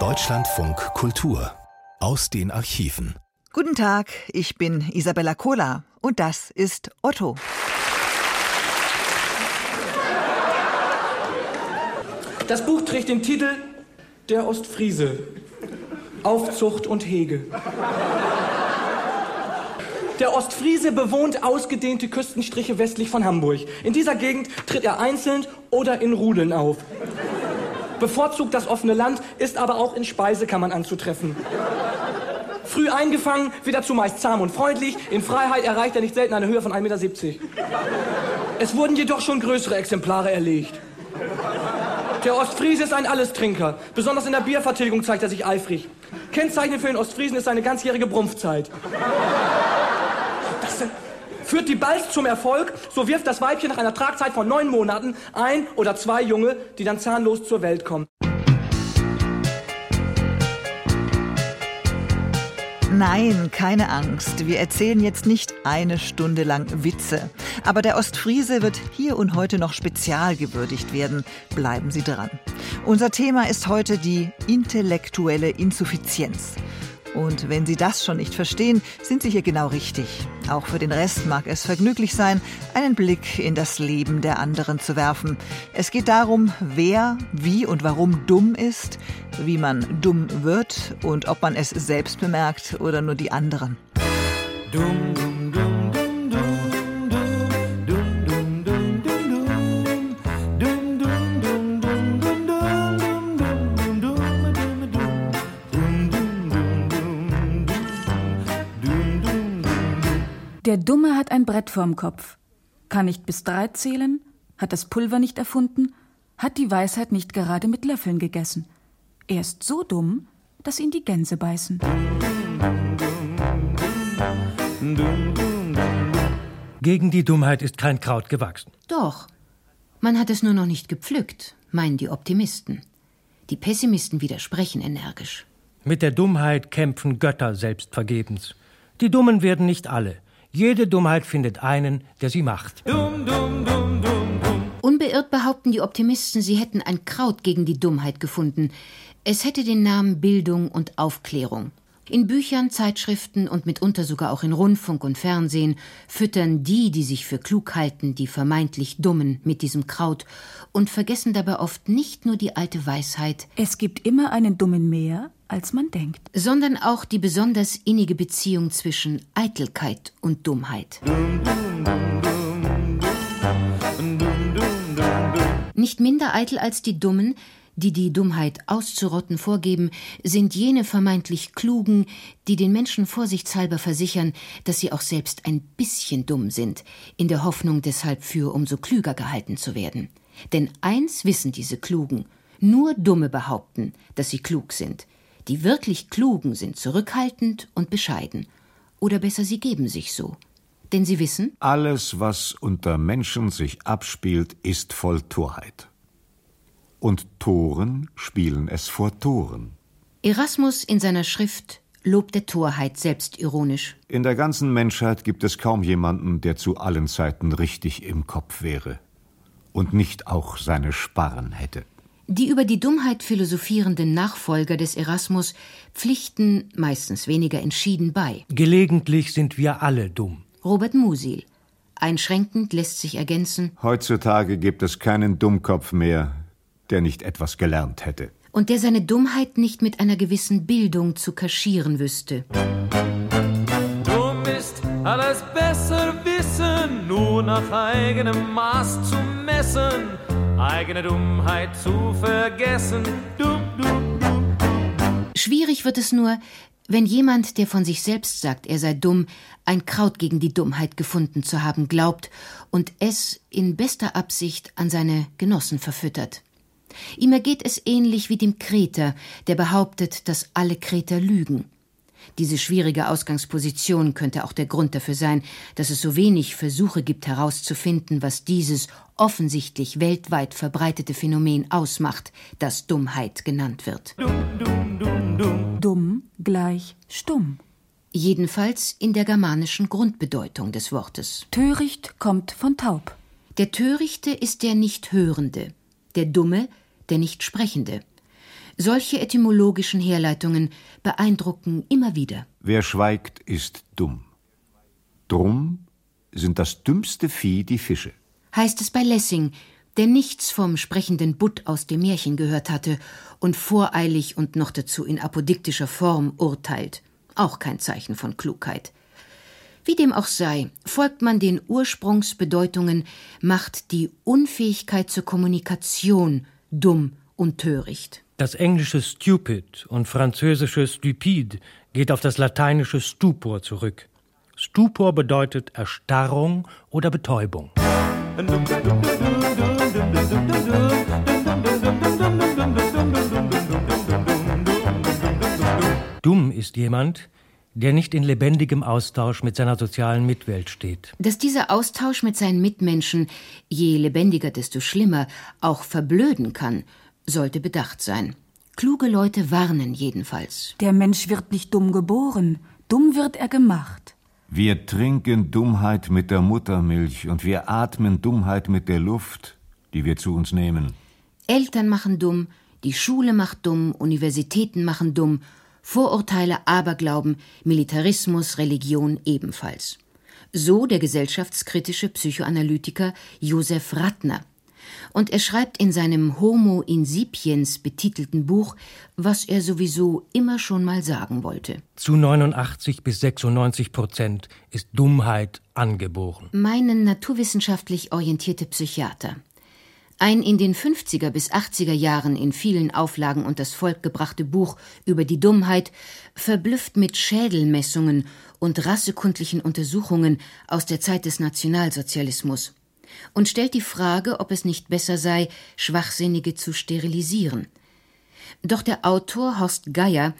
Deutschlandfunk Kultur aus den Archiven. Guten Tag, ich bin Isabella Kohler und das ist Otto. Das Buch trägt den Titel Der Ostfriese. Aufzucht und Hege. Der Ostfriese bewohnt ausgedehnte Küstenstriche westlich von Hamburg. In dieser Gegend tritt er einzeln oder in Rudeln auf. Bevorzugt das offene Land, ist aber auch in Speisekammern anzutreffen. Früh eingefangen, wird er zumeist zahm und freundlich. In Freiheit erreicht er nicht selten eine Höhe von 1,70 Meter. Es wurden jedoch schon größere Exemplare erlegt. Der Ostfriese ist ein Allestrinker. Besonders in der Biervertilgung zeigt er sich eifrig. Kennzeichen für den Ostfriesen ist seine ganzjährige Brumpfzeit. Das führt die Balz zum Erfolg, so wirft das Weibchen nach einer Tragzeit von neun Monaten ein oder zwei Junge, die dann zahnlos zur Welt kommen. Nein, keine Angst. Wir erzählen jetzt nicht eine Stunde lang Witze. Aber der Ostfriese wird hier und heute noch spezial gewürdigt werden. Bleiben Sie dran. Unser Thema ist heute die intellektuelle Insuffizienz. Und wenn Sie das schon nicht verstehen, sind Sie hier genau richtig. Auch für den Rest mag es vergnüglich sein, einen Blick in das Leben der anderen zu werfen. Es geht darum, wer, wie und warum dumm ist, wie man dumm wird und ob man es selbst bemerkt oder nur die anderen. Dumm, dumm, dumm. Der Dumme hat ein Brett vorm Kopf, kann nicht bis drei zählen, hat das Pulver nicht erfunden, hat die Weisheit nicht gerade mit Löffeln gegessen. Er ist so dumm, dass ihn die Gänse beißen. Gegen die Dummheit ist kein Kraut gewachsen. Doch. Man hat es nur noch nicht gepflückt, meinen die Optimisten. Die Pessimisten widersprechen energisch. Mit der Dummheit kämpfen Götter selbst vergebens. Die Dummen werden nicht alle. Jede Dummheit findet einen, der sie macht. Dumm, dumm, dumm, Unbeirrt behaupten die Optimisten, sie hätten ein Kraut gegen die Dummheit gefunden. Es hätte den Namen Bildung und Aufklärung. In Büchern, Zeitschriften und mitunter sogar auch in Rundfunk und Fernsehen füttern die, die sich für klug halten, die vermeintlich Dummen mit diesem Kraut und vergessen dabei oft nicht nur die alte Weisheit Es gibt immer einen Dummen mehr, als man denkt, sondern auch die besonders innige Beziehung zwischen Eitelkeit und Dummheit. Nicht minder eitel als die Dummen, die die Dummheit auszurotten vorgeben, sind jene vermeintlich Klugen, die den Menschen vorsichtshalber versichern, dass sie auch selbst ein bisschen dumm sind, in der Hoffnung deshalb für umso klüger gehalten zu werden. Denn eins wissen diese Klugen, nur Dumme behaupten, dass sie klug sind. Die wirklich Klugen sind zurückhaltend und bescheiden. Oder besser, sie geben sich so. Denn sie wissen, alles, was unter Menschen sich abspielt, ist voll Torheit und Toren spielen es vor Toren. Erasmus in seiner Schrift lobt der Torheit selbstironisch. In der ganzen Menschheit gibt es kaum jemanden, der zu allen Zeiten richtig im Kopf wäre und nicht auch seine Sparren hätte. Die über die Dummheit philosophierenden Nachfolger des Erasmus pflichten meistens weniger entschieden bei. Gelegentlich sind wir alle dumm. Robert Musil. Einschränkend lässt sich ergänzen: Heutzutage gibt es keinen Dummkopf mehr, der nicht etwas gelernt hätte. Und der seine Dummheit nicht mit einer gewissen Bildung zu kaschieren wüsste. Dumm ist alles besser wissen, nur nach eigenem Maß zu messen, eigene Dummheit zu vergessen. Dumm, dumm, dumm. Schwierig wird es nur, wenn jemand, der von sich selbst sagt, er sei dumm, ein Kraut gegen die Dummheit gefunden zu haben glaubt und es in bester Absicht an seine Genossen verfüttert. Ihm ergeht es ähnlich wie dem Kreter, der behauptet, dass alle Kreter lügen. Diese schwierige Ausgangsposition könnte auch der Grund dafür sein, dass es so wenig Versuche gibt herauszufinden, was dieses offensichtlich weltweit verbreitete Phänomen ausmacht, das Dummheit genannt wird. Dumm, dumm, dumm, dumm. dumm gleich stumm. Jedenfalls in der germanischen Grundbedeutung des Wortes. Töricht kommt von taub. Der Törichte ist der Nichthörende, der Dumme der Nichtsprechende. Solche etymologischen Herleitungen beeindrucken immer wieder. Wer schweigt, ist dumm. Drum sind das dümmste Vieh die Fische. Heißt es bei Lessing, der nichts vom sprechenden Butt aus dem Märchen gehört hatte und voreilig und noch dazu in apodiktischer Form urteilt. Auch kein Zeichen von Klugheit. Wie dem auch sei, folgt man den Ursprungsbedeutungen, macht die Unfähigkeit zur Kommunikation dumm und töricht. Das englische stupid und französische stupide geht auf das lateinische stupor zurück. Stupor bedeutet Erstarrung oder Betäubung. Dumm ist jemand, der nicht in lebendigem Austausch mit seiner sozialen Mitwelt steht. Dass dieser Austausch mit seinen Mitmenschen, je lebendiger, desto schlimmer, auch verblöden kann, sollte bedacht sein. Kluge Leute warnen jedenfalls. Der Mensch wird nicht dumm geboren, dumm wird er gemacht. Wir trinken Dummheit mit der Muttermilch und wir atmen Dummheit mit der Luft, die wir zu uns nehmen. Eltern machen dumm, die Schule macht dumm, Universitäten machen dumm, Vorurteile, Aberglauben, Militarismus, Religion ebenfalls. So der gesellschaftskritische Psychoanalytiker Josef Rattner. Und er schreibt in seinem Homo insipiens betitelten Buch, was er sowieso immer schon mal sagen wollte. Zu 89 bis 96 Prozent ist Dummheit angeboren. Meinen naturwissenschaftlich orientierte Psychiater. Ein in den 50er bis 80er Jahren in vielen Auflagen und das Volk gebrachte Buch über die Dummheit verblüfft mit Schädelmessungen und rassekundlichen Untersuchungen aus der Zeit des Nationalsozialismus und stellt die Frage, ob es nicht besser sei, Schwachsinnige zu sterilisieren. Doch der Autor Horst Geier,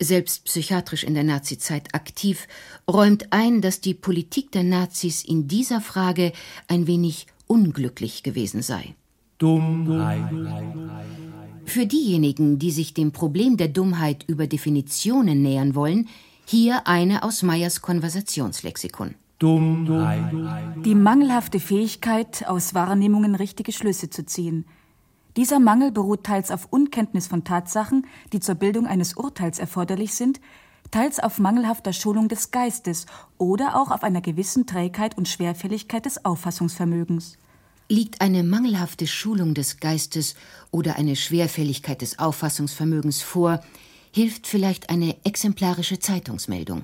selbst psychiatrisch in der Nazizeit aktiv, räumt ein, dass die Politik der Nazis in dieser Frage ein wenig unglücklich gewesen sei. Dummheit. Für diejenigen, die sich dem Problem der Dummheit über Definitionen nähern wollen, hier eine aus Meyers Konversationslexikon. Dummheit. Die mangelhafte Fähigkeit, aus Wahrnehmungen richtige Schlüsse zu ziehen. Dieser Mangel beruht teils auf Unkenntnis von Tatsachen, die zur Bildung eines Urteils erforderlich sind, teils auf mangelhafter Schulung des Geistes oder auch auf einer gewissen Trägheit und Schwerfälligkeit des Auffassungsvermögens. Liegt eine mangelhafte Schulung des Geistes oder eine Schwerfälligkeit des Auffassungsvermögens vor, hilft vielleicht eine exemplarische Zeitungsmeldung.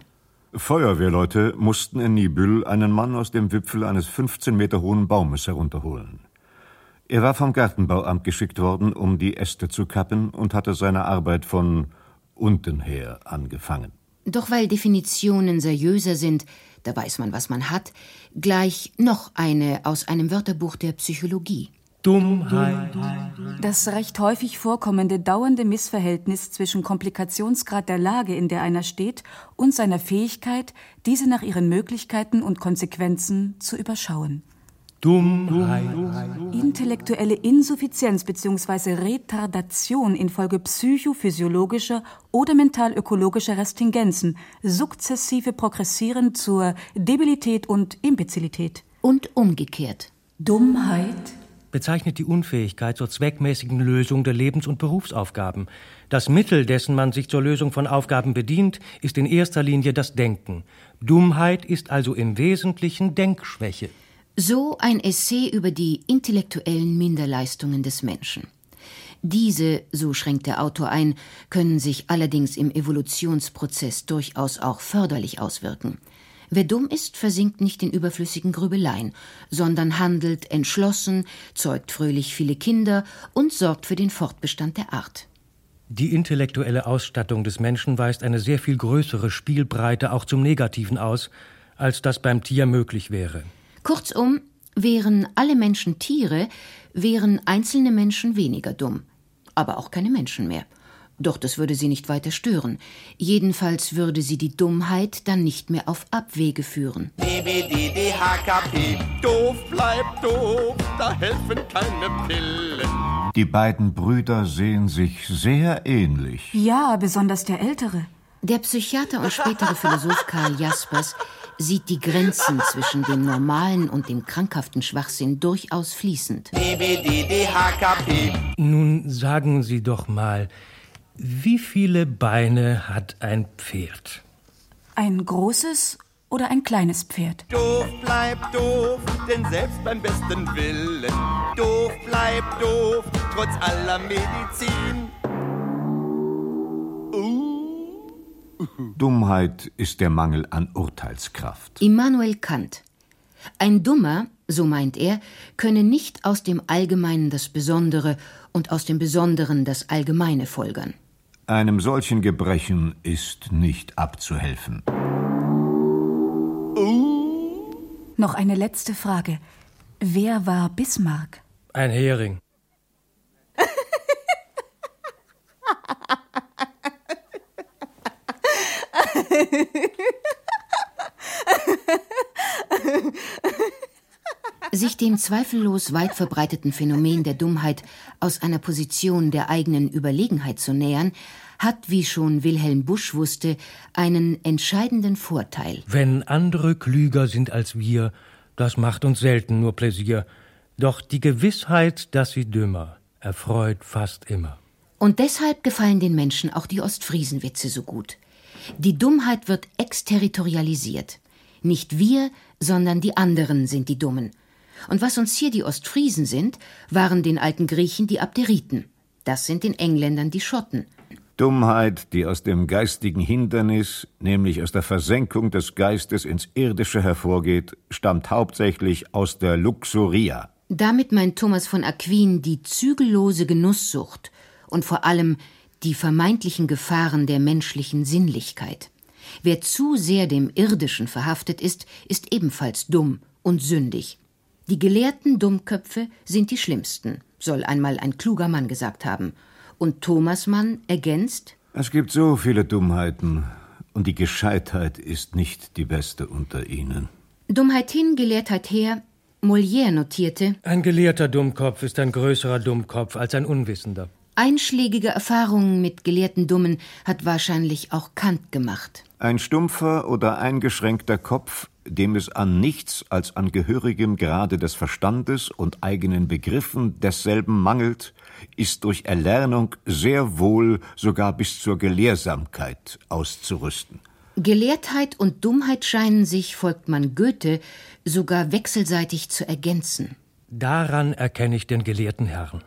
Feuerwehrleute mussten in Nibül einen Mann aus dem Wipfel eines 15 Meter hohen Baumes herunterholen. Er war vom Gartenbauamt geschickt worden, um die Äste zu kappen und hatte seine Arbeit von unten her angefangen. Doch weil Definitionen seriöser sind, da weiß man, was man hat, gleich noch eine aus einem Wörterbuch der Psychologie. Dummheit. Das recht häufig vorkommende dauernde Missverhältnis zwischen Komplikationsgrad der Lage, in der einer steht, und seiner Fähigkeit, diese nach ihren Möglichkeiten und Konsequenzen zu überschauen. Dummheit. Intellektuelle Insuffizienz bzw. Retardation infolge psychophysiologischer oder mentalökologischer Restingenzen, sukzessive progressierend zur Debilität und Imbezilität. Und umgekehrt. Dummheit bezeichnet die Unfähigkeit zur zweckmäßigen Lösung der Lebens- und Berufsaufgaben. Das Mittel, dessen man sich zur Lösung von Aufgaben bedient, ist in erster Linie das Denken. Dummheit ist also im Wesentlichen Denkschwäche. So ein Essay über die intellektuellen Minderleistungen des Menschen. Diese, so schränkt der Autor ein, können sich allerdings im Evolutionsprozess durchaus auch förderlich auswirken. Wer dumm ist, versinkt nicht in überflüssigen Grübeleien, sondern handelt entschlossen, zeugt fröhlich viele Kinder und sorgt für den Fortbestand der Art. Die intellektuelle Ausstattung des Menschen weist eine sehr viel größere Spielbreite auch zum Negativen aus, als das beim Tier möglich wäre. Kurzum, wären alle Menschen Tiere, wären einzelne Menschen weniger dumm, aber auch keine Menschen mehr. Doch das würde sie nicht weiter stören. Jedenfalls würde sie die Dummheit dann nicht mehr auf Abwege führen. DBDDHKP, doof bleibt doof, da helfen keine Pillen. Die beiden Brüder sehen sich sehr ähnlich. Ja, besonders der Ältere. Der Psychiater und spätere Philosoph Karl Jaspers sieht die Grenzen zwischen dem normalen und dem krankhaften Schwachsinn durchaus fließend. Nun sagen Sie doch mal, wie viele Beine hat ein Pferd? Ein großes oder ein kleines Pferd? Doof bleibt doof, denn selbst beim besten Willen, doof bleibt doof, trotz aller Medizin. Dummheit ist der Mangel an Urteilskraft. Immanuel Kant. Ein Dummer, so meint er, könne nicht aus dem Allgemeinen das Besondere und aus dem Besonderen das Allgemeine folgern. Einem solchen Gebrechen ist nicht abzuhelfen. Noch eine letzte Frage. Wer war Bismarck? Ein Hering. Sich dem zweifellos weit verbreiteten Phänomen der Dummheit aus einer Position der eigenen Überlegenheit zu nähern, hat, wie schon Wilhelm Busch wusste, einen entscheidenden Vorteil. Wenn andere klüger sind als wir, das macht uns selten nur Pläsier. Doch die Gewissheit, dass sie dümmer, erfreut fast immer. Und deshalb gefallen den Menschen auch die Ostfriesenwitze so gut. Die Dummheit wird exterritorialisiert. Nicht wir, sondern die anderen sind die Dummen. Und was uns hier die Ostfriesen sind, waren den alten Griechen die Abderiten. Das sind den Engländern die Schotten. Dummheit, die aus dem geistigen Hindernis, nämlich aus der Versenkung des Geistes ins Irdische hervorgeht, stammt hauptsächlich aus der Luxuria. Damit meint Thomas von Aquin die zügellose Genusssucht und vor allem die vermeintlichen Gefahren der menschlichen Sinnlichkeit. Wer zu sehr dem Irdischen verhaftet ist, ist ebenfalls dumm und sündig. Die gelehrten Dummköpfe sind die schlimmsten, soll einmal ein kluger Mann gesagt haben. Und Thomas Mann ergänzt Es gibt so viele Dummheiten, und die Gescheitheit ist nicht die beste unter ihnen. Dummheit hin, Gelehrtheit her. Molière notierte Ein gelehrter Dummkopf ist ein größerer Dummkopf als ein Unwissender. Einschlägige Erfahrungen mit gelehrten Dummen hat wahrscheinlich auch Kant gemacht. Ein stumpfer oder eingeschränkter Kopf, dem es an nichts als an gehörigem Grade des Verstandes und eigenen Begriffen desselben mangelt, ist durch Erlernung sehr wohl sogar bis zur Gelehrsamkeit auszurüsten. Gelehrtheit und Dummheit scheinen sich, folgt man Goethe, sogar wechselseitig zu ergänzen. Daran erkenne ich den gelehrten Herrn.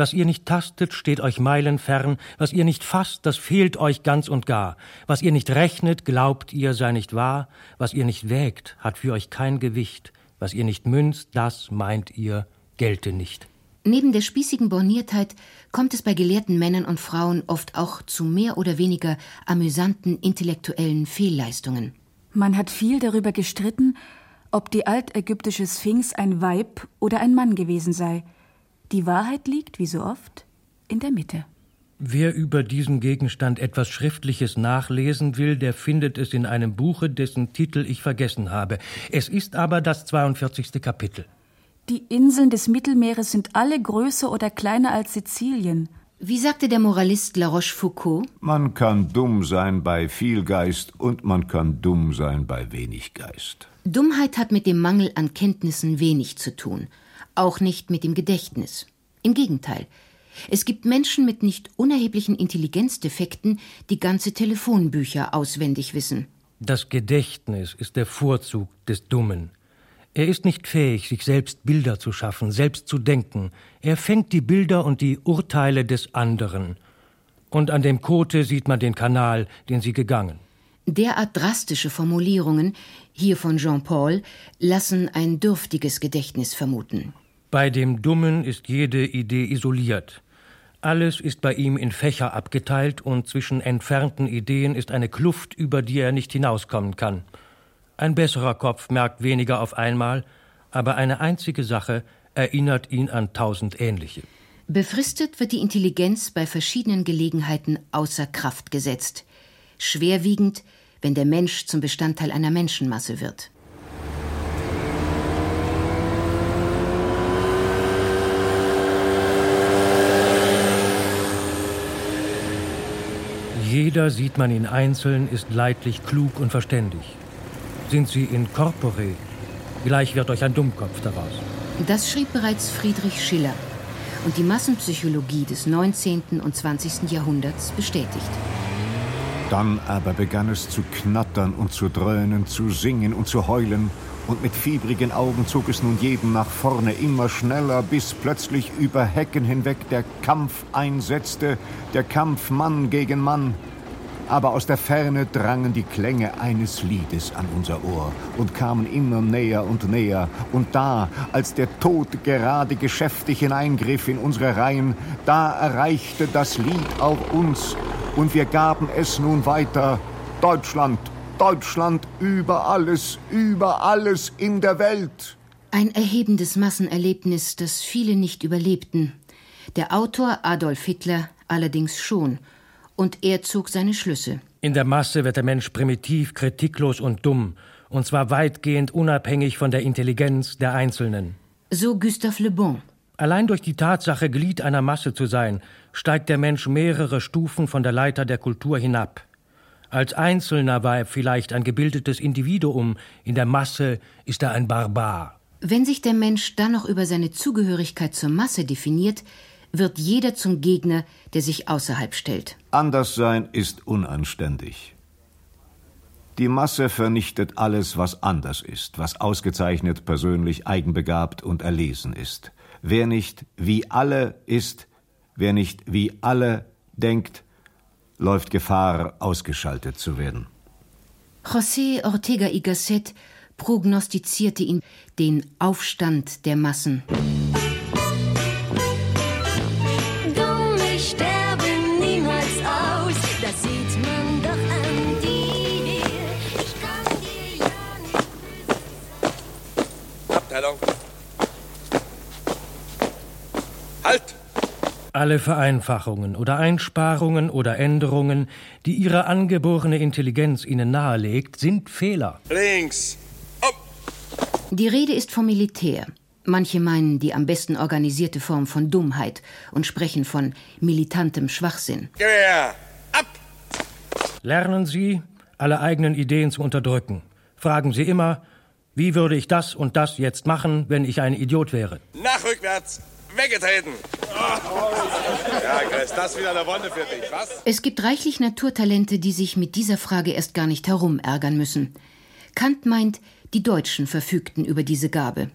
Was ihr nicht tastet, steht euch meilenfern, was ihr nicht fasst, das fehlt euch ganz und gar. Was ihr nicht rechnet, glaubt ihr sei nicht wahr, was ihr nicht wägt, hat für euch kein Gewicht, was ihr nicht münzt, das meint ihr, gelte nicht. Neben der spießigen Borniertheit kommt es bei gelehrten Männern und Frauen oft auch zu mehr oder weniger amüsanten intellektuellen Fehlleistungen. Man hat viel darüber gestritten, ob die altägyptische Sphinx ein Weib oder ein Mann gewesen sei. Die Wahrheit liegt, wie so oft, in der Mitte. Wer über diesen Gegenstand etwas Schriftliches nachlesen will, der findet es in einem Buche, dessen Titel ich vergessen habe. Es ist aber das 42. Kapitel. Die Inseln des Mittelmeeres sind alle größer oder kleiner als Sizilien. Wie sagte der Moralist La Rochefoucauld, Man kann dumm sein bei viel Geist und man kann dumm sein bei wenig Geist. Dummheit hat mit dem Mangel an Kenntnissen wenig zu tun, auch nicht mit dem Gedächtnis. Im Gegenteil. Es gibt Menschen mit nicht unerheblichen Intelligenzdefekten, die ganze Telefonbücher auswendig wissen. Das Gedächtnis ist der Vorzug des Dummen. Er ist nicht fähig, sich selbst Bilder zu schaffen, selbst zu denken. Er fängt die Bilder und die Urteile des anderen. Und an dem Kote sieht man den Kanal, den sie gegangen. Derart drastische Formulierungen, hier von Jean-Paul, lassen ein dürftiges Gedächtnis vermuten. Bei dem Dummen ist jede Idee isoliert. Alles ist bei ihm in Fächer abgeteilt und zwischen entfernten Ideen ist eine Kluft, über die er nicht hinauskommen kann. Ein besserer Kopf merkt weniger auf einmal, aber eine einzige Sache erinnert ihn an tausend ähnliche. Befristet wird die Intelligenz bei verschiedenen Gelegenheiten außer Kraft gesetzt. Schwerwiegend, wenn der Mensch zum Bestandteil einer Menschenmasse wird. Jeder sieht man ihn einzeln, ist leidlich klug und verständig. Sind sie in corpore, gleich wird euch ein Dummkopf daraus. Das schrieb bereits Friedrich Schiller und die Massenpsychologie des 19. und 20. Jahrhunderts bestätigt. Dann aber begann es zu knattern und zu dröhnen, zu singen und zu heulen, und mit fiebrigen Augen zog es nun jeden nach vorne immer schneller, bis plötzlich über Hecken hinweg der Kampf einsetzte, der Kampf Mann gegen Mann. Aber aus der Ferne drangen die Klänge eines Liedes an unser Ohr und kamen immer näher und näher. Und da, als der Tod gerade geschäftig hineingriff in unsere Reihen, da erreichte das Lied auch uns, und wir gaben es nun weiter. Deutschland, Deutschland über alles, über alles in der Welt. Ein erhebendes Massenerlebnis, das viele nicht überlebten. Der Autor Adolf Hitler allerdings schon. Und er zog seine Schlüsse. In der Masse wird der Mensch primitiv, kritiklos und dumm, und zwar weitgehend unabhängig von der Intelligenz der Einzelnen. So Gustave Le Bon. Allein durch die Tatsache, Glied einer Masse zu sein, steigt der Mensch mehrere Stufen von der Leiter der Kultur hinab. Als Einzelner war er vielleicht ein gebildetes Individuum, in der Masse ist er ein Barbar. Wenn sich der Mensch dann noch über seine Zugehörigkeit zur Masse definiert, wird jeder zum Gegner, der sich außerhalb stellt. Anderssein ist unanständig. Die Masse vernichtet alles, was anders ist, was ausgezeichnet, persönlich, eigenbegabt und erlesen ist. Wer nicht wie alle ist, wer nicht wie alle denkt, läuft Gefahr, ausgeschaltet zu werden. José Ortega y Gasset prognostizierte ihn den Aufstand der Massen. Dumme sterben niemals aus, das sieht man doch an dir. Ich kann dir ja nicht Abteilung. Halt! Alle Vereinfachungen oder Einsparungen oder Änderungen, die ihre angeborene Intelligenz ihnen nahelegt, sind Fehler. Links! Die Rede ist vom Militär. Manche meinen die am besten organisierte Form von Dummheit und sprechen von militantem Schwachsinn. Gewehr! Lernen Sie, alle eigenen Ideen zu unterdrücken. Fragen Sie immer, wie würde ich das und das jetzt machen, wenn ich ein Idiot wäre? Nach rückwärts! Weggetreten! Ja, Chris, das wieder eine Wonne für dich, was? Es gibt reichlich Naturtalente, die sich mit dieser Frage erst gar nicht herumärgern müssen. Kant meint, die Deutschen verfügten über diese Gabe.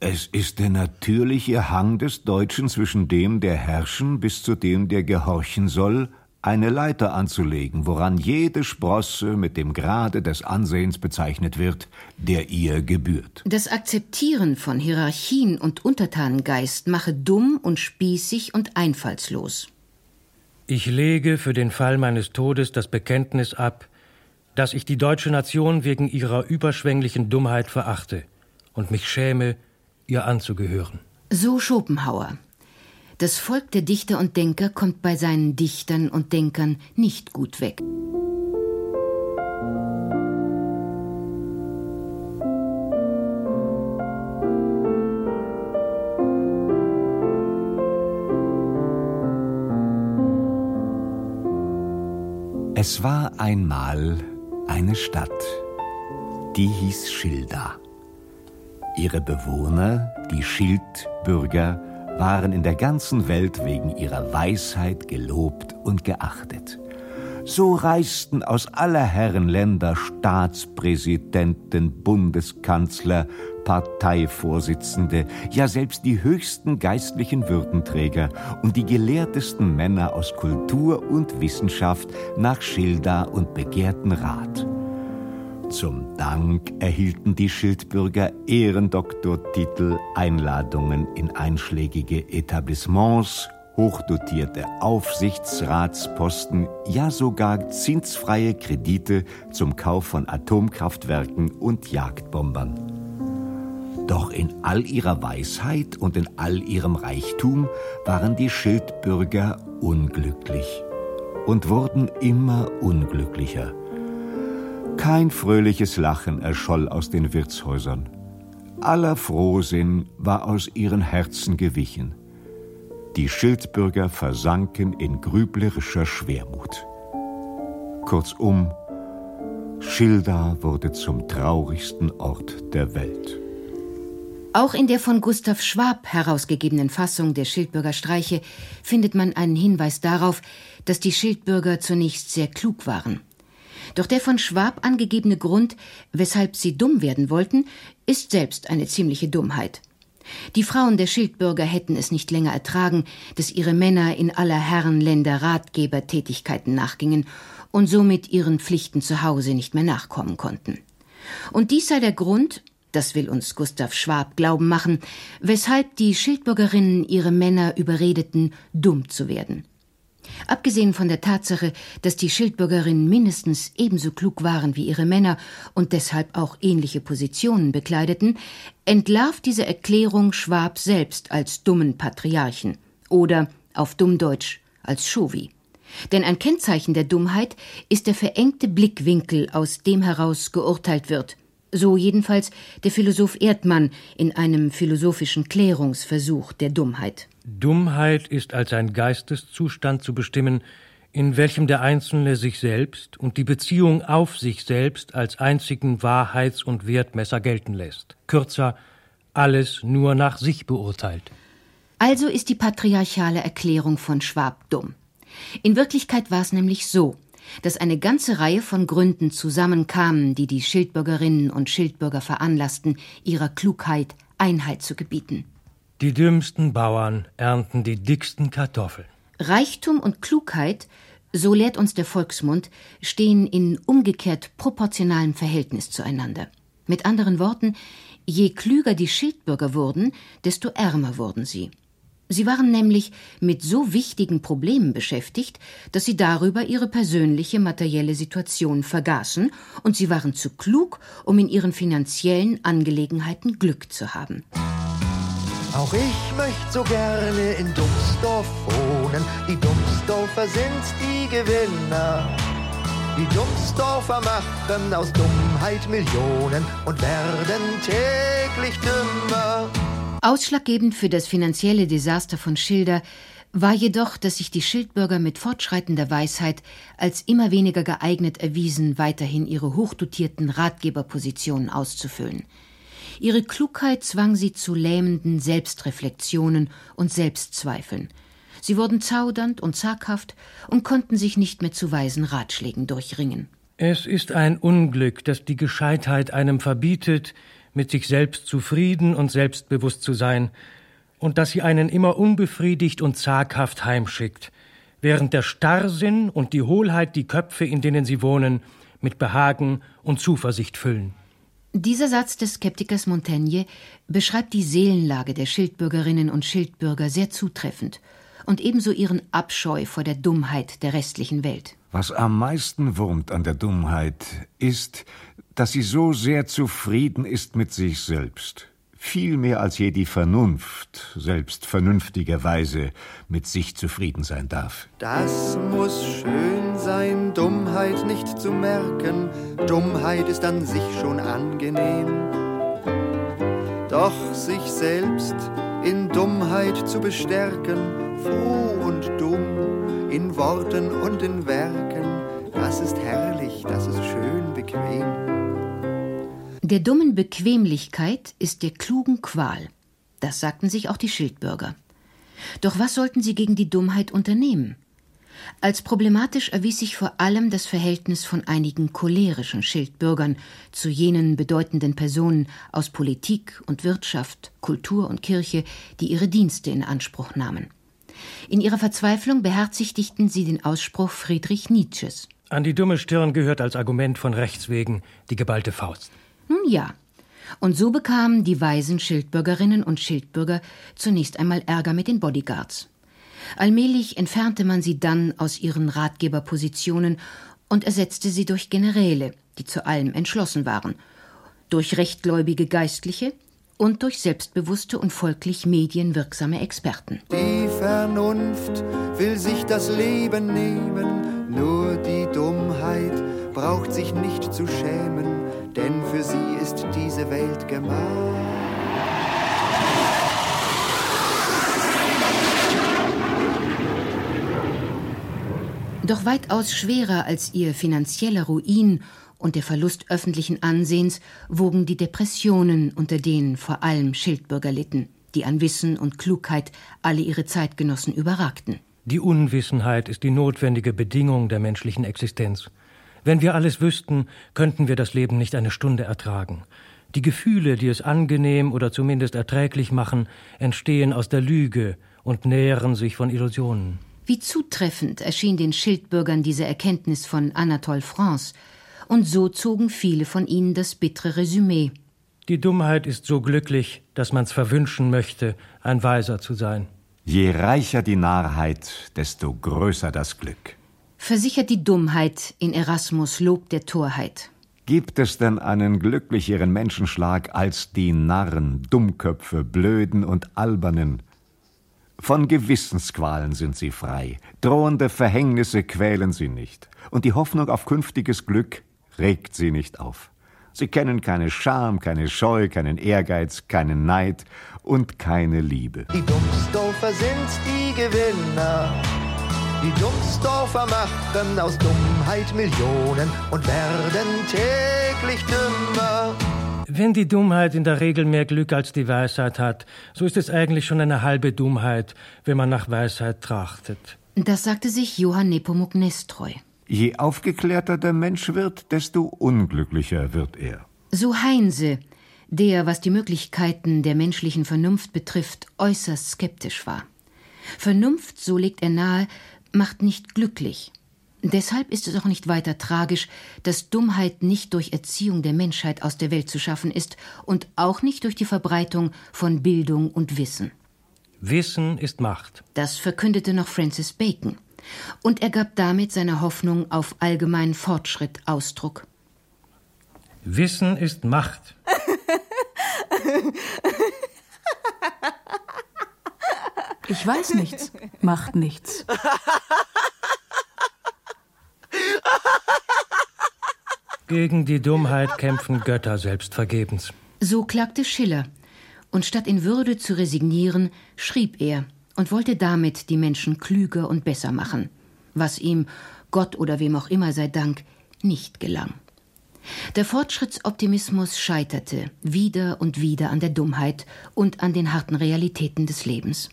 Es ist der natürliche Hang des Deutschen zwischen dem, der herrschen, bis zu dem, der gehorchen soll, eine Leiter anzulegen, woran jede Sprosse mit dem Grade des Ansehens bezeichnet wird, der ihr gebührt. Das Akzeptieren von Hierarchien und Untertanengeist mache dumm und spießig und einfallslos. Ich lege für den Fall meines Todes das Bekenntnis ab, dass ich die deutsche Nation wegen ihrer überschwänglichen Dummheit verachte und mich schäme, ihr anzugehören. So Schopenhauer. Das Volk der Dichter und Denker kommt bei seinen Dichtern und Denkern nicht gut weg. Es war einmal eine Stadt, die hieß Schilda. Ihre Bewohner, die Schildbürger, waren in der ganzen Welt wegen ihrer Weisheit gelobt und geachtet. So reisten aus aller Herren Länder Staatspräsidenten, Bundeskanzler, Parteivorsitzende, ja selbst die höchsten geistlichen Würdenträger und die gelehrtesten Männer aus Kultur und Wissenschaft nach Schilda und begehrten Rat. Zum Dank erhielten die Schildbürger Ehrendoktortitel, Einladungen in einschlägige Etablissements, hochdotierte Aufsichtsratsposten, ja sogar zinsfreie Kredite zum Kauf von Atomkraftwerken und Jagdbombern. Doch in all ihrer Weisheit und in all ihrem Reichtum waren die Schildbürger unglücklich und wurden immer unglücklicher. Kein fröhliches Lachen erscholl aus den Wirtshäusern. Aller Frohsinn war aus ihren Herzen gewichen. Die Schildbürger versanken in grüblerischer Schwermut. Kurzum, Schilda wurde zum traurigsten Ort der Welt. Auch in der von Gustav Schwab herausgegebenen Fassung der Schildbürger Streiche findet man einen Hinweis darauf, dass die Schildbürger zunächst sehr klug waren. Doch der von Schwab angegebene Grund, weshalb sie dumm werden wollten, ist selbst eine ziemliche Dummheit. Die Frauen der Schildbürger hätten es nicht länger ertragen, dass ihre Männer in aller Herren Länder Ratgebertätigkeiten nachgingen und somit ihren Pflichten zu Hause nicht mehr nachkommen konnten. Und dies sei der Grund, das will uns Gustav Schwab glauben machen, weshalb die Schildbürgerinnen ihre Männer überredeten, dumm zu werden. Abgesehen von der Tatsache, dass die Schildbürgerinnen mindestens ebenso klug waren wie ihre Männer und deshalb auch ähnliche Positionen bekleideten, entlarvt diese Erklärung Schwab selbst als dummen Patriarchen oder auf Dummdeutsch als Chauvi. Denn ein Kennzeichen der Dummheit ist der verengte Blickwinkel, aus dem heraus geurteilt wird. So jedenfalls der Philosoph Erdmann in einem philosophischen Klärungsversuch der Dummheit. Dummheit ist als ein Geisteszustand zu bestimmen, in welchem der Einzelne sich selbst und die Beziehung auf sich selbst als einzigen Wahrheits- und Wertmesser gelten lässt. Kürzer, alles nur nach sich beurteilt. Also ist die patriarchale Erklärung von Schwab dumm. In Wirklichkeit war es nämlich so, dass eine ganze Reihe von Gründen zusammenkamen, die die Schildbürgerinnen und Schildbürger veranlassten, ihrer Klugheit Einheit zu gebieten. Die dümmsten Bauern ernten die dicksten Kartoffeln. Reichtum und Klugheit, so lehrt uns der Volksmund, stehen in umgekehrt proportionalem Verhältnis zueinander. Mit anderen Worten, je klüger die Schildbürger wurden, desto ärmer wurden sie. Sie waren nämlich mit so wichtigen Problemen beschäftigt, dass sie darüber ihre persönliche materielle Situation vergaßen, und sie waren zu klug, um in ihren finanziellen Angelegenheiten Glück zu haben. Auch ich möchte so gerne in Dummsdorf wohnen. Die Dummsdorfer sind die Gewinner. Die Dummsdorfer machen aus Dummheit Millionen und werden täglich dümmer. Ausschlaggebend für das finanzielle Desaster von Schilder war jedoch, dass sich die Schildbürger mit fortschreitender Weisheit als immer weniger geeignet erwiesen, weiterhin ihre hochdotierten Ratgeberpositionen auszufüllen. Ihre Klugheit zwang sie zu lähmenden Selbstreflexionen und Selbstzweifeln. Sie wurden zaudernd und zaghaft und konnten sich nicht mehr zu weisen Ratschlägen durchringen. Es ist ein Unglück, dass die Gescheitheit einem verbietet, mit sich selbst zufrieden und selbstbewusst zu sein, und dass sie einen immer unbefriedigt und zaghaft heimschickt, während der Starrsinn und die Hohlheit die Köpfe, in denen sie wohnen, mit Behagen und Zuversicht füllen. Dieser Satz des Skeptikers Montaigne beschreibt die Seelenlage der Schildbürgerinnen und Schildbürger sehr zutreffend und ebenso ihren Abscheu vor der Dummheit der restlichen Welt. Was am meisten wurmt an der Dummheit, ist, dass sie so sehr zufrieden ist mit sich selbst. Viel mehr als je die Vernunft, selbst vernünftigerweise, mit sich zufrieden sein darf. Das muss schön sein, Dummheit nicht zu merken. Dummheit ist an sich schon angenehm. Doch sich selbst in Dummheit zu bestärken, froh und dumm, in Worten und in Werken, das ist herrlich, das ist schön bequem. Der dummen Bequemlichkeit ist der klugen Qual. Das sagten sich auch die Schildbürger. Doch was sollten sie gegen die Dummheit unternehmen? Als problematisch erwies sich vor allem das Verhältnis von einigen cholerischen Schildbürgern zu jenen bedeutenden Personen aus Politik und Wirtschaft, Kultur und Kirche, die ihre Dienste in Anspruch nahmen. In ihrer Verzweiflung beherzigten sie den Ausspruch Friedrich Nietzsches. An die dumme Stirn gehört als Argument von Rechts wegen die geballte Faust. Nun ja. Und so bekamen die weisen Schildbürgerinnen und Schildbürger zunächst einmal Ärger mit den Bodyguards. Allmählich entfernte man sie dann aus ihren Ratgeberpositionen und ersetzte sie durch Generäle, die zu allem entschlossen waren, durch rechtgläubige Geistliche und durch selbstbewusste und folglich medienwirksame Experten. Die Vernunft will sich das Leben nehmen, nur die Dummheit braucht sich nicht zu schämen, denn für sie ist diese Welt gemacht. Doch weitaus schwerer als ihr finanzieller Ruin und der Verlust öffentlichen Ansehens wogen die Depressionen, unter denen vor allem Schildbürger litten, die an Wissen und Klugheit alle ihre Zeitgenossen überragten. Die Unwissenheit ist die notwendige Bedingung der menschlichen Existenz. Wenn wir alles wüssten, könnten wir das Leben nicht eine Stunde ertragen. Die Gefühle, die es angenehm oder zumindest erträglich machen, entstehen aus der Lüge und nähren sich von Illusionen. Wie zutreffend erschien den Schildbürgern diese Erkenntnis von Anatole France, und so zogen viele von ihnen das bittere Resümee. Die Dummheit ist so glücklich, dass man's verwünschen möchte, ein Weiser zu sein. Je reicher die Narrheit, desto größer das Glück. Versichert die Dummheit in Erasmus Lob der Torheit. Gibt es denn einen glücklicheren Menschenschlag als die Narren, Dummköpfe, Blöden und Albernen? Von Gewissensqualen sind sie frei, drohende Verhängnisse quälen sie nicht, und die Hoffnung auf künftiges Glück regt sie nicht auf. Sie kennen keine Scham, keine Scheu, keinen Ehrgeiz, keinen Neid und keine Liebe. Die Dummsdorfer sind die Gewinner. Die Dummsdorfer machen aus Dummheit Millionen und werden täglich dümmer. Wenn die Dummheit in der Regel mehr Glück als die Weisheit hat, so ist es eigentlich schon eine halbe Dummheit, wenn man nach Weisheit trachtet. Das sagte sich Johann Nepomuk Nestreu. Je aufgeklärter der Mensch wird, desto unglücklicher wird er. So Heinse, der, was die Möglichkeiten der menschlichen Vernunft betrifft, äußerst skeptisch war. Vernunft, so legt er nahe, macht nicht glücklich. Deshalb ist es auch nicht weiter tragisch, dass Dummheit nicht durch Erziehung der Menschheit aus der Welt zu schaffen ist und auch nicht durch die Verbreitung von Bildung und Wissen. Wissen ist Macht. Das verkündete noch Francis Bacon. Und er gab damit seiner Hoffnung auf allgemeinen Fortschritt Ausdruck. Wissen ist Macht. Ich weiß nichts, macht nichts. Gegen die Dummheit kämpfen Götter selbst vergebens. So klagte Schiller, und statt in Würde zu resignieren, schrieb er und wollte damit die Menschen klüger und besser machen, was ihm, Gott oder wem auch immer sei Dank, nicht gelang. Der Fortschrittsoptimismus scheiterte wieder und wieder an der Dummheit und an den harten Realitäten des Lebens.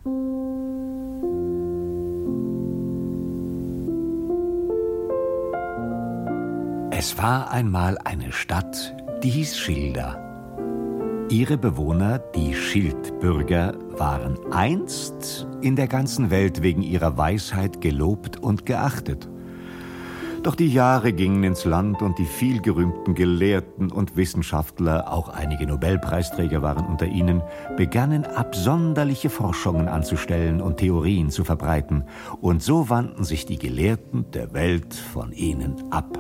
Es war einmal eine Stadt, die hieß Schilda. Ihre Bewohner, die Schildbürger, waren einst in der ganzen Welt wegen ihrer Weisheit gelobt und geachtet. Doch die Jahre gingen ins Land und die vielgerühmten Gelehrten und Wissenschaftler, auch einige Nobelpreisträger waren unter ihnen, begannen absonderliche Forschungen anzustellen und Theorien zu verbreiten, und so wandten sich die Gelehrten der Welt von ihnen ab.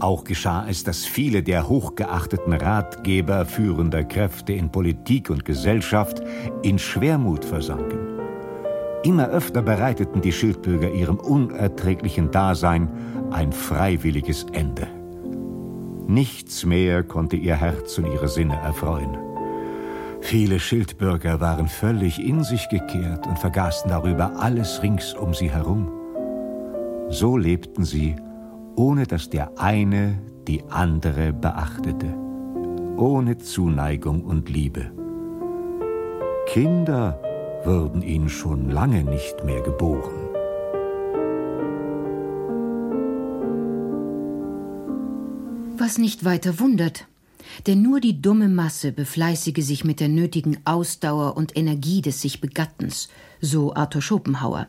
Auch geschah es, dass viele der hochgeachteten Ratgeber führender Kräfte in Politik und Gesellschaft in Schwermut versanken. Immer öfter bereiteten die Schildbürger ihrem unerträglichen Dasein ein freiwilliges Ende. Nichts mehr konnte ihr Herz und ihre Sinne erfreuen. Viele Schildbürger waren völlig in sich gekehrt und vergaßen darüber alles rings um sie herum. So lebten sie ohne dass der eine die andere beachtete, ohne Zuneigung und Liebe. Kinder wurden ihnen schon lange nicht mehr geboren. Was nicht weiter wundert, denn nur die dumme Masse befleißige sich mit der nötigen Ausdauer und Energie des sich Begattens, so Arthur Schopenhauer.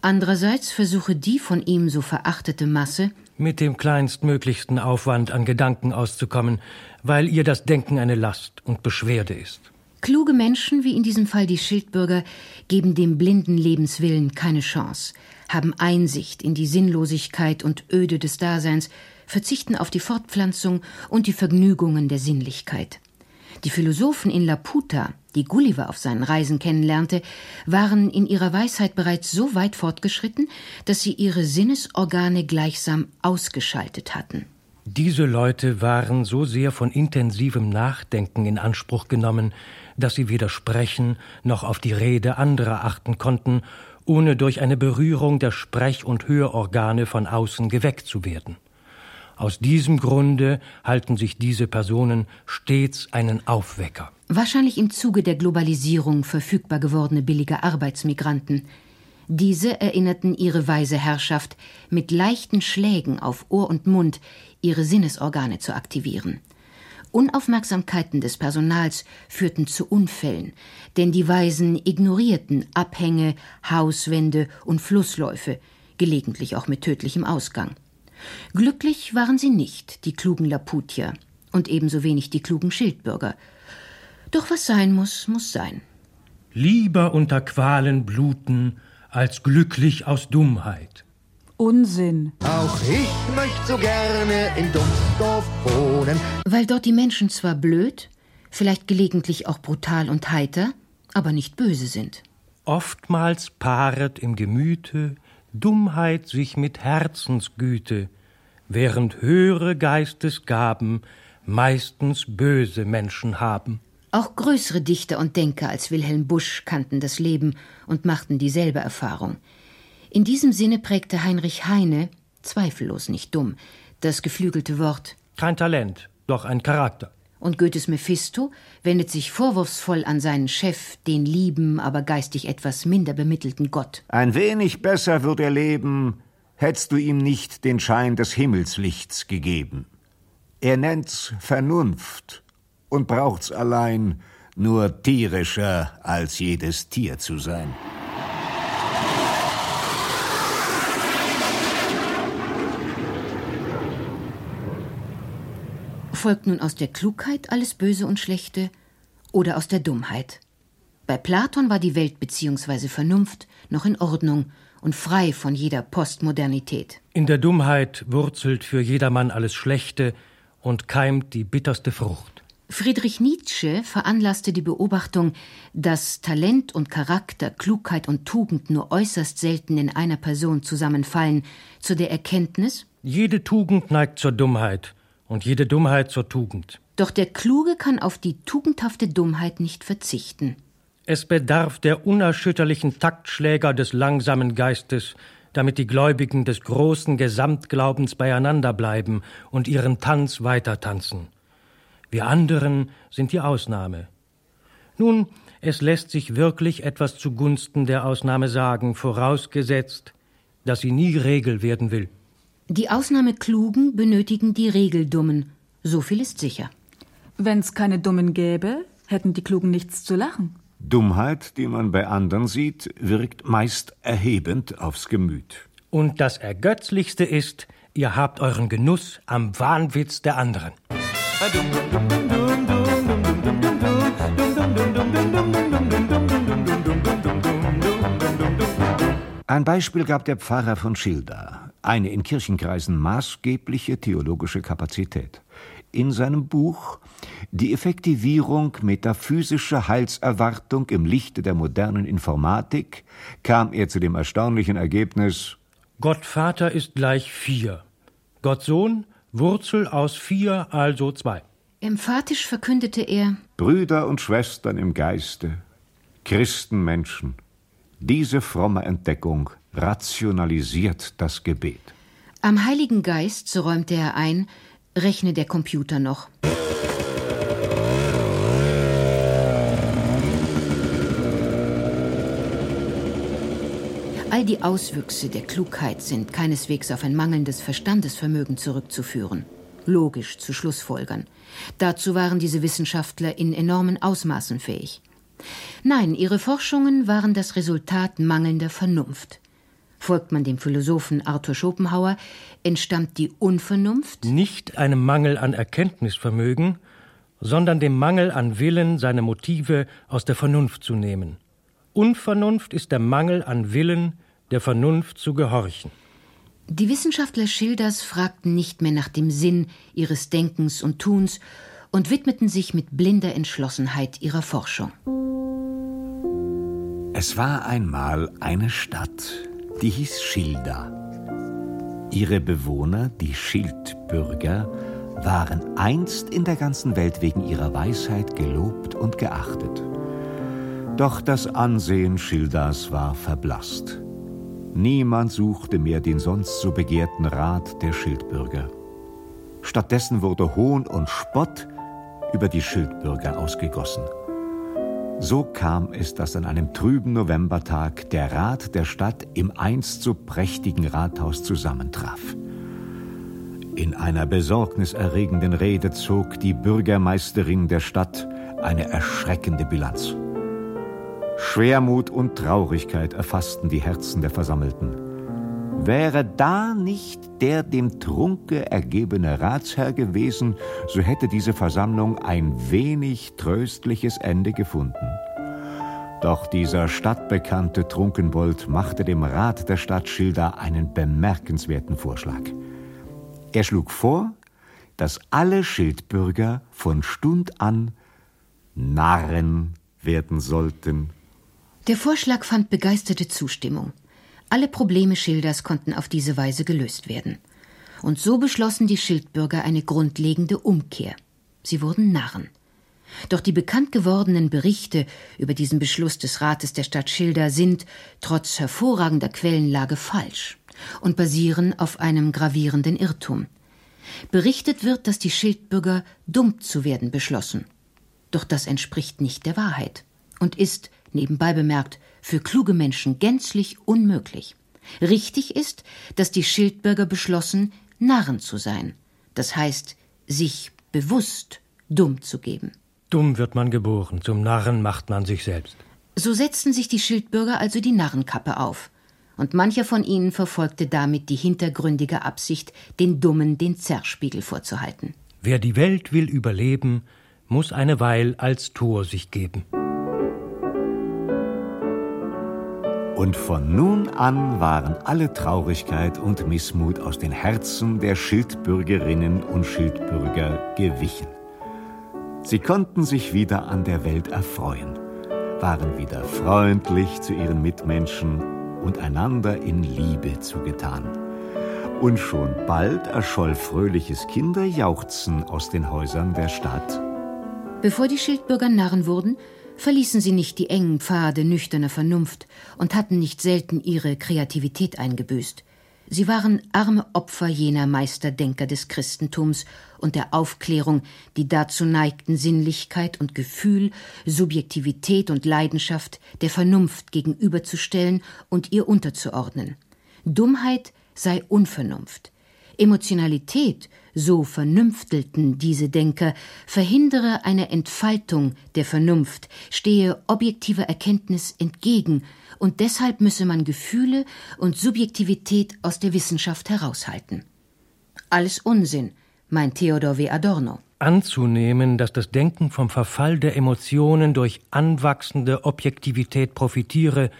Andererseits versuche die von ihm so verachtete Masse, mit dem kleinstmöglichsten Aufwand an Gedanken auszukommen, weil ihr das Denken eine Last und Beschwerde ist. Kluge Menschen, wie in diesem Fall die Schildbürger, geben dem blinden Lebenswillen keine Chance, haben Einsicht in die Sinnlosigkeit und Öde des Daseins, verzichten auf die Fortpflanzung und die Vergnügungen der Sinnlichkeit. Die Philosophen in Laputa, die Gulliver auf seinen Reisen kennenlernte, waren in ihrer Weisheit bereits so weit fortgeschritten, dass sie ihre Sinnesorgane gleichsam ausgeschaltet hatten. Diese Leute waren so sehr von intensivem Nachdenken in Anspruch genommen, dass sie weder sprechen noch auf die Rede anderer achten konnten ohne durch eine Berührung der Sprech- und Hörorgane von außen geweckt zu werden. Aus diesem Grunde halten sich diese Personen stets einen Aufwecker. Wahrscheinlich im Zuge der Globalisierung verfügbar gewordene billige Arbeitsmigranten. Diese erinnerten ihre weise Herrschaft, mit leichten Schlägen auf Ohr und Mund ihre Sinnesorgane zu aktivieren. Unaufmerksamkeiten des Personals führten zu Unfällen, denn die Weisen ignorierten Abhänge, Hauswände und Flussläufe, gelegentlich auch mit tödlichem Ausgang. Glücklich waren sie nicht, die klugen Laputier, und ebenso wenig die klugen Schildbürger. Doch was sein muss, muss sein. Lieber unter Qualen bluten, als glücklich aus Dummheit. Unsinn. Auch ich möchte so gerne in Dummsdorf wohnen. Weil dort die Menschen zwar blöd, vielleicht gelegentlich auch brutal und heiter, aber nicht böse sind. Oftmals paaret im Gemüte Dummheit sich mit Herzensgüte, während höhere Geistesgaben meistens böse Menschen haben. Auch größere Dichter und Denker als Wilhelm Busch kannten das Leben und machten dieselbe Erfahrung. In diesem Sinne prägte Heinrich Heine, zweifellos nicht dumm, das geflügelte Wort Kein Talent, doch ein Charakter. Und Goethes Mephisto wendet sich vorwurfsvoll an seinen Chef, den lieben, aber geistig etwas minder bemittelten Gott. Ein wenig besser würd er leben, hättst du ihm nicht den Schein des Himmelslichts gegeben. Er nennt's Vernunft und braucht's allein nur tierischer als jedes Tier zu sein. Folgt nun aus der Klugheit alles Böse und Schlechte oder aus der Dummheit? Bei Platon war die Welt bzw. Vernunft noch in Ordnung und frei von jeder Postmodernität. In der Dummheit wurzelt für jedermann alles Schlechte und keimt die bitterste Frucht. Friedrich Nietzsche veranlasste die Beobachtung, dass Talent und Charakter, Klugheit und Tugend nur äußerst selten in einer Person zusammenfallen, zu der Erkenntnis, Jede Tugend neigt zur Dummheit und jede Dummheit zur Tugend. doch der Kluge kann auf die tugendhafte Dummheit nicht verzichten. Es bedarf der unerschütterlichen Taktschläger des langsamen Geistes, damit die Gläubigen des großen Gesamtglaubens beieinander bleiben und ihren Tanz weitertanzen. Wir anderen sind die Ausnahme. Nun, es lässt sich wirklich etwas zugunsten der Ausnahme sagen, vorausgesetzt, dass sie nie Regel werden will. Die Ausnahmeklugen benötigen die Regeldummen. So viel ist sicher. Wenn's keine Dummen gäbe, hätten die Klugen nichts zu lachen. Dummheit, die man bei anderen sieht, wirkt meist erhebend aufs Gemüt. Und das Ergötzlichste ist, ihr habt euren Genuss am Wahnwitz der anderen. Ein Beispiel gab der Pfarrer von Schilda, eine in Kirchenkreisen maßgebliche theologische Kapazität. In seinem Buch Die Effektivierung metaphysischer Heilserwartung im Lichte der modernen Informatik kam er zu dem erstaunlichen Ergebnis Gott Vater ist gleich vier. Gott Sohn, Wurzel aus vier, also zwei. Emphatisch verkündete er, Brüder und Schwestern im Geiste, Christenmenschen, diese fromme Entdeckung rationalisiert das Gebet. am Heiligen Geist, so räumte er ein, rechne der Computer noch. All die Auswüchse der Klugheit sind keineswegs auf ein mangelndes Verstandesvermögen zurückzuführen, logisch zu Schlussfolgern. Dazu waren diese Wissenschaftler in enormen Ausmaßen fähig. Nein, ihre Forschungen waren das Resultat mangelnder Vernunft. Folgt man dem Philosophen Arthur Schopenhauer, entstammt die Unvernunft Nicht einem Mangel an Erkenntnisvermögen, sondern dem Mangel an Willen, seine Motive aus der Vernunft zu nehmen. Unvernunft ist der Mangel an Willen, der Vernunft zu gehorchen. Die Wissenschaftler Schilders fragten nicht mehr nach dem Sinn ihres Denkens und Tuns und widmeten sich mit blinder Entschlossenheit ihrer Forschung. Es war einmal eine Stadt, die hieß Schilda. Ihre Bewohner, die Schildbürger, waren einst in der ganzen Welt wegen ihrer Weisheit gelobt und geachtet. Doch das Ansehen Schilders war verblasst. Niemand suchte mehr den sonst so begehrten Rat der Schildbürger. Stattdessen wurde Hohn und Spott über die Schildbürger ausgegossen. So kam es, dass an einem trüben Novembertag der Rat der Stadt im einst so prächtigen Rathaus zusammentraf. In einer besorgniserregenden Rede zog die Bürgermeisterin der Stadt eine erschreckende Bilanz. Schwermut und Traurigkeit erfassten die Herzen der Versammelten. Wäre da nicht der dem Trunke ergebene Ratsherr gewesen, so hätte diese Versammlung ein wenig tröstliches Ende gefunden. Doch dieser stadtbekannte Trunkenbold machte dem Rat der Stadt Schilda einen bemerkenswerten Vorschlag. Er schlug vor, dass alle Schildbürger von Stund an Narren werden sollten. Der Vorschlag fand begeisterte Zustimmung. Alle Probleme Schilders konnten auf diese Weise gelöst werden. Und so beschlossen die Schildbürger eine grundlegende Umkehr. Sie wurden Narren. Doch die bekannt gewordenen Berichte über diesen Beschluss des Rates der Stadt Schilder sind, trotz hervorragender Quellenlage, falsch und basieren auf einem gravierenden Irrtum. Berichtet wird, dass die Schildbürger dumm zu werden beschlossen. Doch das entspricht nicht der Wahrheit und ist, nebenbei bemerkt, für kluge Menschen gänzlich unmöglich. Richtig ist, dass die Schildbürger beschlossen, Narren zu sein, das heißt, sich bewusst dumm zu geben. Dumm wird man geboren, zum Narren macht man sich selbst. So setzten sich die Schildbürger also die Narrenkappe auf, und mancher von ihnen verfolgte damit die hintergründige Absicht, den Dummen den Zerspiegel vorzuhalten. Wer die Welt will überleben, muss eine Weil als Tor sich geben. Und von nun an waren alle Traurigkeit und Missmut aus den Herzen der Schildbürgerinnen und Schildbürger gewichen. Sie konnten sich wieder an der Welt erfreuen, waren wieder freundlich zu ihren Mitmenschen und einander in Liebe zugetan. Und schon bald erscholl fröhliches Kinderjauchzen aus den Häusern der Stadt. Bevor die Schildbürger Narren wurden, verließen sie nicht die engen Pfade nüchterner Vernunft und hatten nicht selten ihre Kreativität eingebüßt. Sie waren arme Opfer jener Meisterdenker des Christentums und der Aufklärung, die dazu neigten, Sinnlichkeit und Gefühl, Subjektivität und Leidenschaft der Vernunft gegenüberzustellen und ihr unterzuordnen. Dummheit sei Unvernunft. Emotionalität, so vernünftelten diese Denker, verhindere eine Entfaltung der Vernunft, stehe objektiver Erkenntnis entgegen, und deshalb müsse man Gefühle und Subjektivität aus der Wissenschaft heraushalten. Alles Unsinn, meint Theodor W. Adorno. Anzunehmen, dass das Denken vom Verfall der Emotionen durch anwachsende Objektivität profitiere,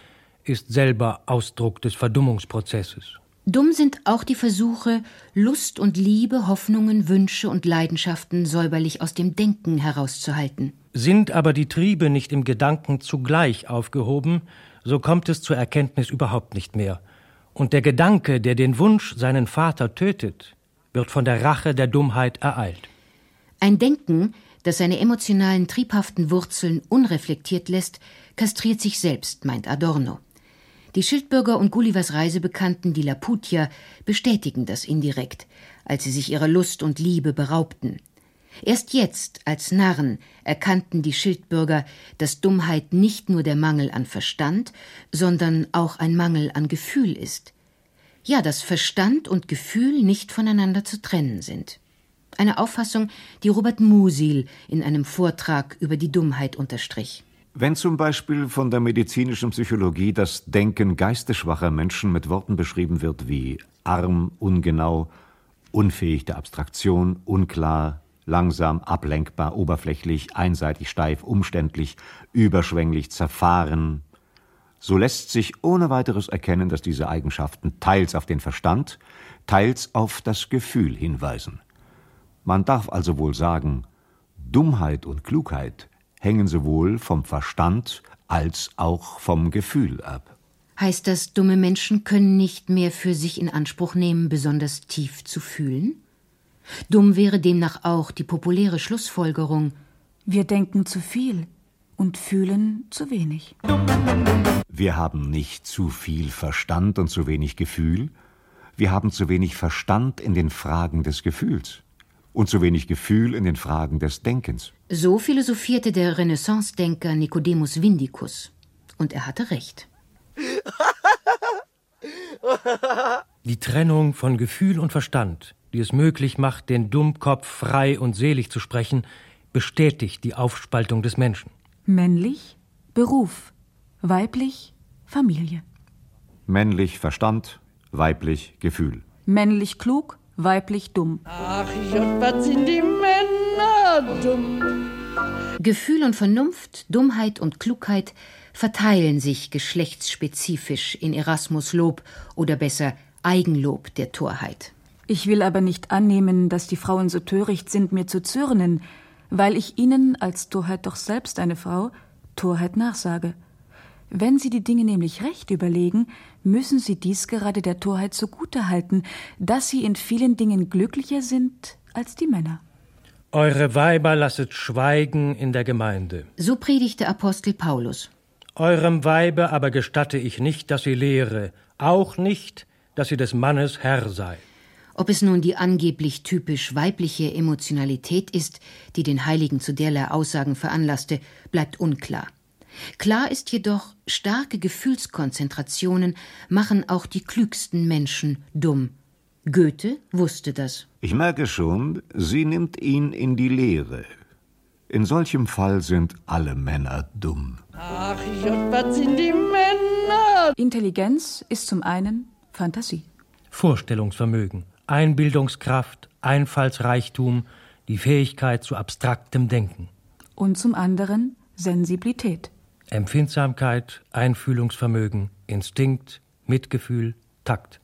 ist selber Ausdruck des Verdummungsprozesses. Dumm sind auch die Versuche, Lust und Liebe, Hoffnungen, Wünsche und Leidenschaften säuberlich aus dem Denken herauszuhalten. Sind aber die Triebe nicht im Gedanken zugleich aufgehoben, so kommt es zur Erkenntnis überhaupt nicht mehr. Und der Gedanke, der den Wunsch, seinen Vater tötet, wird von der Rache der Dummheit ereilt. Ein Denken, das seine emotionalen, triebhaften Wurzeln unreflektiert lässt, kastriert sich selbst, meint Adorno. Die Schildbürger und Gullivers Reisebekannten, die Laputier, bestätigen das indirekt, als sie sich ihrer Lust und Liebe beraubten. Erst jetzt, als Narren, erkannten die Schildbürger, dass Dummheit nicht nur der Mangel an Verstand, sondern auch ein Mangel an Gefühl ist. Ja, dass Verstand und Gefühl nicht voneinander zu trennen sind. Eine Auffassung, die Robert Musil in einem Vortrag über die Dummheit unterstrich. Wenn zum Beispiel von der medizinischen Psychologie das Denken geistesschwacher Menschen mit Worten beschrieben wird wie arm, ungenau, unfähig der Abstraktion, unklar, langsam, ablenkbar, oberflächlich, einseitig, steif, umständlich, überschwänglich, zerfahren, so lässt sich ohne weiteres erkennen, dass diese Eigenschaften teils auf den Verstand, teils auf das Gefühl hinweisen. Man darf also wohl sagen, Dummheit und Klugheit hängen sowohl vom Verstand als auch vom Gefühl ab. Heißt das, dumme Menschen können nicht mehr für sich in Anspruch nehmen, besonders tief zu fühlen? Dumm wäre demnach auch die populäre Schlussfolgerung. Wir denken zu viel. und fühlen zu wenig. Wir haben nicht zu viel Verstand und zu wenig Gefühl. Wir haben zu wenig Verstand in den Fragen des Gefühls und zu wenig Gefühl in den Fragen des Denkens. So philosophierte der Renaissance-Denker Nicodemus Vindicus. Und er hatte recht. Die Trennung von Gefühl und Verstand, die es möglich macht, den Dummkopf frei und selig zu sprechen, bestätigt die Aufspaltung des Menschen. Männlich Beruf, weiblich Familie. Männlich Verstand, weiblich Gefühl. Männlich klug, weiblich dumm. Ach Gott, was sind die Männer dumm? Gefühl und Vernunft, Dummheit und Klugheit verteilen sich geschlechtsspezifisch in Erasmus Lob oder besser Eigenlob der Torheit. Ich will aber nicht annehmen, dass die Frauen so töricht sind, mir zu zürnen, weil ich ihnen als Torheit doch selbst eine Frau Torheit nachsage. Wenn sie die Dinge nämlich recht überlegen, müssen sie dies gerade der Torheit zugute halten, dass sie in vielen Dingen glücklicher sind als die Männer. Eure Weiber lasset schweigen in der Gemeinde. So predigte Apostel Paulus. Eurem Weibe aber gestatte ich nicht, dass sie lehre, auch nicht, dass sie des Mannes Herr sei. Ob es nun die angeblich typisch weibliche Emotionalität ist, die den Heiligen zu derlei Aussagen veranlasste, bleibt unklar. Klar ist jedoch, starke Gefühlskonzentrationen machen auch die klügsten Menschen dumm. Goethe wusste das. Ich merke schon, sie nimmt ihn in die Lehre. In solchem Fall sind alle Männer dumm. Ach Gott, was sind die Männer? Intelligenz ist zum einen Fantasie. Vorstellungsvermögen, Einbildungskraft, Einfallsreichtum, die Fähigkeit zu abstraktem Denken. Und zum anderen Sensibilität. Empfindsamkeit, Einfühlungsvermögen, Instinkt, Mitgefühl, Takt.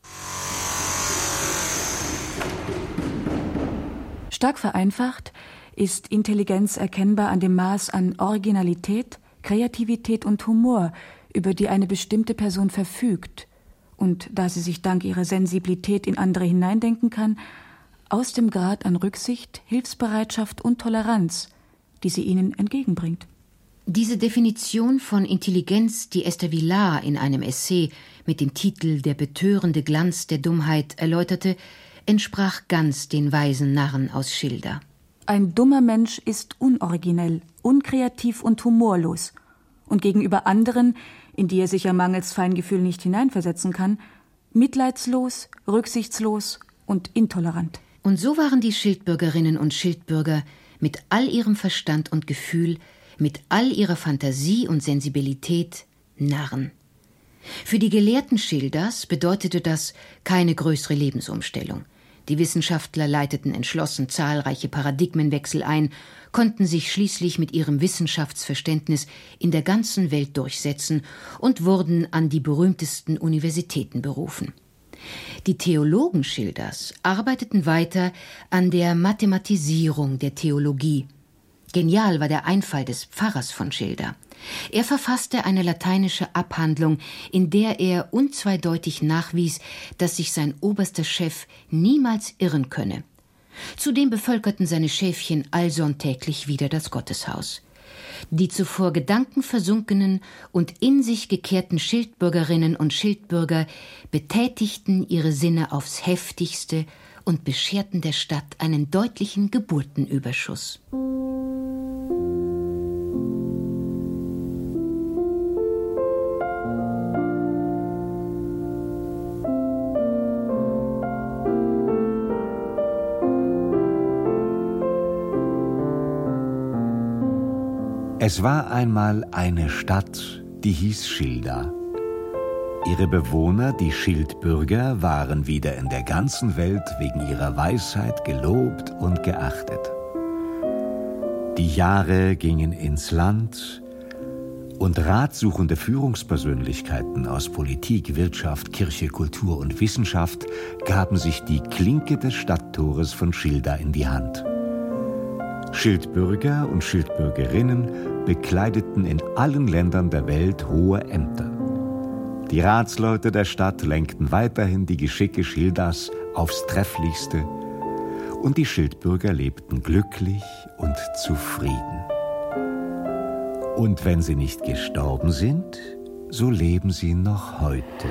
Stark vereinfacht ist Intelligenz erkennbar an dem Maß an Originalität, Kreativität und Humor, über die eine bestimmte Person verfügt, und da sie sich dank ihrer Sensibilität in andere hineindenken kann, aus dem Grad an Rücksicht, Hilfsbereitschaft und Toleranz, die sie ihnen entgegenbringt. Diese Definition von Intelligenz, die Esther Villar in einem Essay mit dem Titel Der betörende Glanz der Dummheit erläuterte, entsprach ganz den weisen Narren aus Schilder. Ein dummer Mensch ist unoriginell, unkreativ und humorlos und gegenüber anderen, in die er sich ja mangels Feingefühl nicht hineinversetzen kann, mitleidslos, rücksichtslos und intolerant. Und so waren die Schildbürgerinnen und Schildbürger mit all ihrem Verstand und Gefühl, mit all ihrer Fantasie und Sensibilität Narren. Für die Gelehrten Schilders bedeutete das keine größere Lebensumstellung. Die Wissenschaftler leiteten entschlossen zahlreiche Paradigmenwechsel ein, konnten sich schließlich mit ihrem Wissenschaftsverständnis in der ganzen Welt durchsetzen und wurden an die berühmtesten Universitäten berufen. Die Theologen Schilders arbeiteten weiter an der Mathematisierung der Theologie. Genial war der Einfall des Pfarrers von Schilder. Er verfasste eine lateinische Abhandlung, in der er unzweideutig nachwies, dass sich sein oberster Chef niemals irren könne. Zudem bevölkerten seine Schäfchen allsonntäglich wieder das Gotteshaus. Die zuvor gedankenversunkenen und in sich gekehrten Schildbürgerinnen und Schildbürger betätigten ihre Sinne aufs heftigste und bescherten der Stadt einen deutlichen Geburtenüberschuss. Es war einmal eine Stadt, die hieß Schilda. Ihre Bewohner, die Schildbürger, waren wieder in der ganzen Welt wegen ihrer Weisheit gelobt und geachtet. Die Jahre gingen ins Land und ratsuchende Führungspersönlichkeiten aus Politik, Wirtschaft, Kirche, Kultur und Wissenschaft gaben sich die Klinke des Stadttores von Schilda in die Hand. Schildbürger und Schildbürgerinnen bekleideten in allen Ländern der Welt hohe Ämter. Die Ratsleute der Stadt lenkten weiterhin die Geschicke Schildas aufs Trefflichste und die Schildbürger lebten glücklich und zufrieden. Und wenn sie nicht gestorben sind, so leben sie noch heute.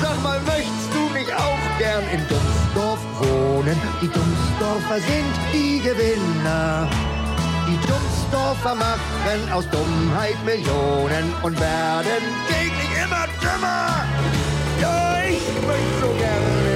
Sag mal, möchtest du nicht auch gern in Dummsdorf wohnen? Die Dummsdorfer sind die Gewinner. Die Dummsdorfer machen aus Dummheit Millionen und werden täglich immer dümmer. Ja, ich möchte so gerne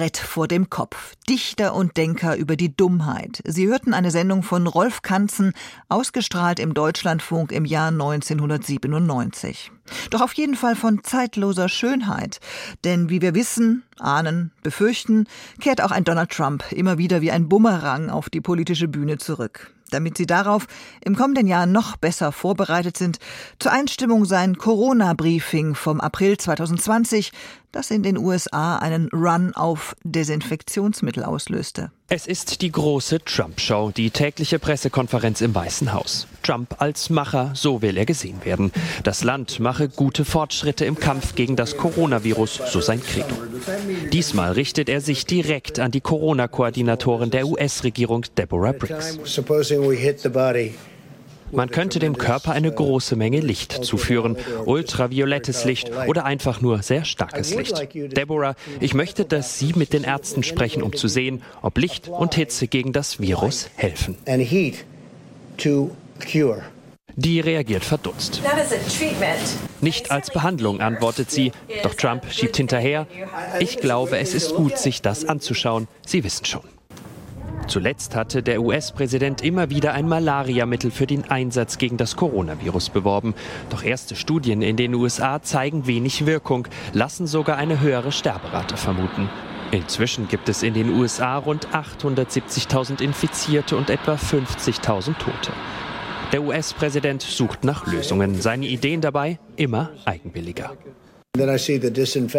Brett vor dem Kopf. Dichter und Denker über die Dummheit. Sie hörten eine Sendung von Rolf Kanzen, ausgestrahlt im Deutschlandfunk im Jahr 1997. Doch auf jeden Fall von zeitloser Schönheit. Denn wie wir wissen, ahnen, befürchten, kehrt auch ein Donald Trump immer wieder wie ein Bumerang auf die politische Bühne zurück. Damit Sie darauf im kommenden Jahr noch besser vorbereitet sind, zur Einstimmung sein Corona-Briefing vom April 2020, das in den USA einen Run auf Desinfektionsmittel auslöste. Es ist die große Trump-Show, die tägliche Pressekonferenz im Weißen Haus. Trump als Macher, so will er gesehen werden. Das Land mache gute Fortschritte im Kampf gegen das Coronavirus, so sein Credo. Diesmal richtet er sich direkt an die Corona-Koordinatorin der US-Regierung, Deborah Briggs. Man könnte dem Körper eine große Menge Licht zuführen, ultraviolettes Licht oder einfach nur sehr starkes Licht. Deborah, ich möchte, dass Sie mit den Ärzten sprechen, um zu sehen, ob Licht und Hitze gegen das Virus helfen. To cure. Die reagiert verdutzt. Nicht als Behandlung, antwortet sie. Doch Trump schiebt hinterher. Ich glaube, es ist gut, sich das anzuschauen. Sie wissen schon. Zuletzt hatte der US-Präsident immer wieder ein Malariamittel für den Einsatz gegen das Coronavirus beworben. Doch erste Studien in den USA zeigen wenig Wirkung, lassen sogar eine höhere Sterberate vermuten. Inzwischen gibt es in den USA rund 870.000 Infizierte und etwa 50.000 Tote. Der US-Präsident sucht nach Lösungen. Seine Ideen dabei immer eigenwilliger.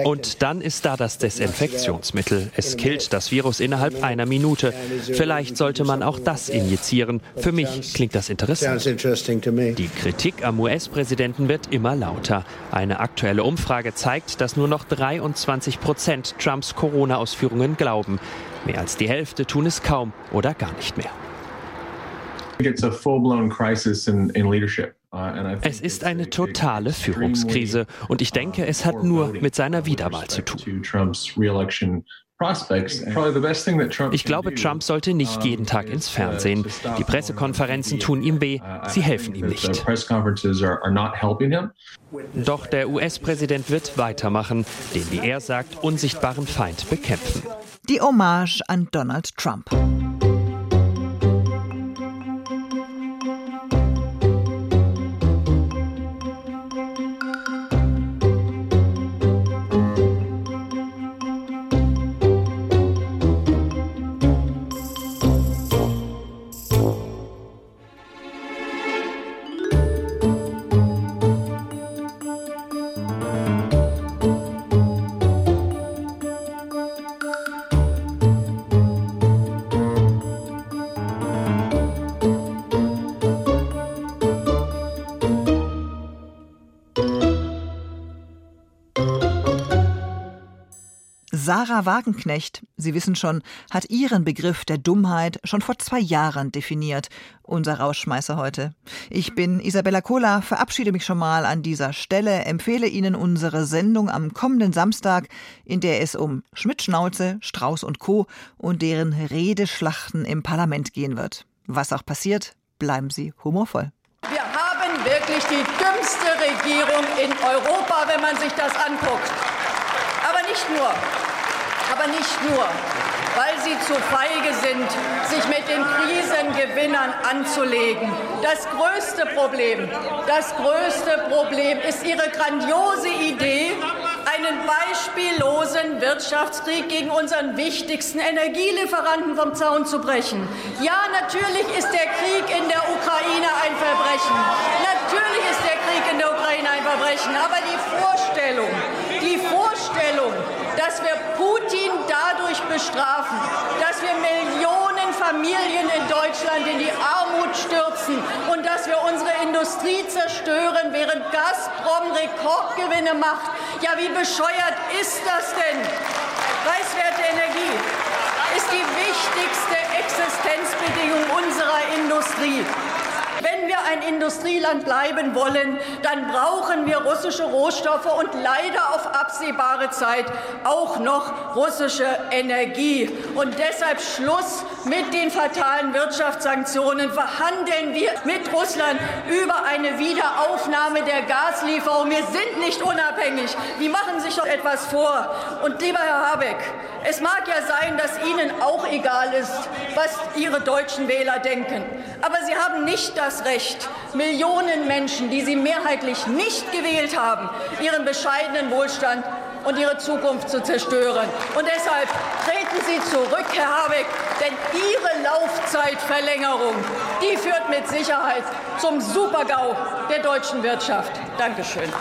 Und dann ist da das Desinfektionsmittel. Es killt das Virus innerhalb einer Minute. Vielleicht sollte man auch das injizieren. Für mich klingt das interessant. Die Kritik am US-Präsidenten wird immer lauter. Eine aktuelle Umfrage zeigt, dass nur noch 23 Prozent Trumps Corona-Ausführungen glauben. Mehr als die Hälfte tun es kaum oder gar nicht mehr. Es ist eine totale Führungskrise und ich denke, es hat nur mit seiner Wiederwahl zu tun. to Trump's reelection prospects. Probably the best thing that Trump Ich glaube, Trump sollte nicht jeden Tag ins Fernsehen. Die Pressekonferenzen tun ihm weh, sie helfen ihm the nicht. press conferences are, are not helping him. Doch der US-Präsident wird weitermachen, den, wie er sagt, unsichtbaren Feind bekämpfen. Die Hommage an Donald Trump. Sarah Wagenknecht, Sie wissen schon, hat ihren Begriff der Dummheit schon vor zwei Jahren definiert. Unser Rausschmeißer heute. Ich bin Isabella Kohler, verabschiede mich schon mal an dieser Stelle, empfehle Ihnen unsere Sendung am kommenden Samstag, in der es um Schmidt-Schnauze, Strauß und Co. und deren Redeschlachten im Parlament gehen wird. Was auch passiert, bleiben Sie humorvoll. Wir haben wirklich die dümmste Regierung in Europa, wenn man sich das anguckt. Aber nicht nur. Aber nicht nur. Weil sie zu feige sind, sich mit den Krisengewinnern anzulegen. Das größte Problem, das größte Problem ist ihre grandiose Idee, ein einen beispiellosen Wirtschaftskrieg gegen unseren wichtigsten Energielieferanten vom Zaun zu brechen. Ja, natürlich ist der Krieg in der Ukraine ein Verbrechen. Natürlich ist der Krieg in der Ukraine ein Verbrechen. Aber die Vorstellung, die Vorstellung, dass wir Putin dadurch bestrafen, dass wir Millionen Familien in Deutschland in die Armut stürzen und dass wir unsere Industrie zerstören, während Gazprom Rekordgewinne macht. Ja, wie bescheuert ist das denn? Preiswerte Energie ist die wichtigste Existenzbedingung unserer Industrie. Ein Industrieland bleiben wollen, dann brauchen wir russische Rohstoffe und leider auf absehbare Zeit auch noch russische Energie. Und deshalb Schluss mit den fatalen Wirtschaftssanktionen. Verhandeln wir mit Russland über eine Wiederaufnahme der Gaslieferung. Wir sind nicht unabhängig. Die machen sich doch etwas vor. Und lieber Herr Habeck, es mag ja sein, dass Ihnen auch egal ist, was Ihre deutschen Wähler denken. Aber Sie haben nicht das Recht, Millionen Menschen, die Sie mehrheitlich nicht gewählt haben, ihren bescheidenen Wohlstand und ihre Zukunft zu zerstören. Und deshalb treten Sie zurück, Herr Habeck, denn Ihre Laufzeitverlängerung, die führt mit Sicherheit zum Supergau der deutschen Wirtschaft. Dankeschön.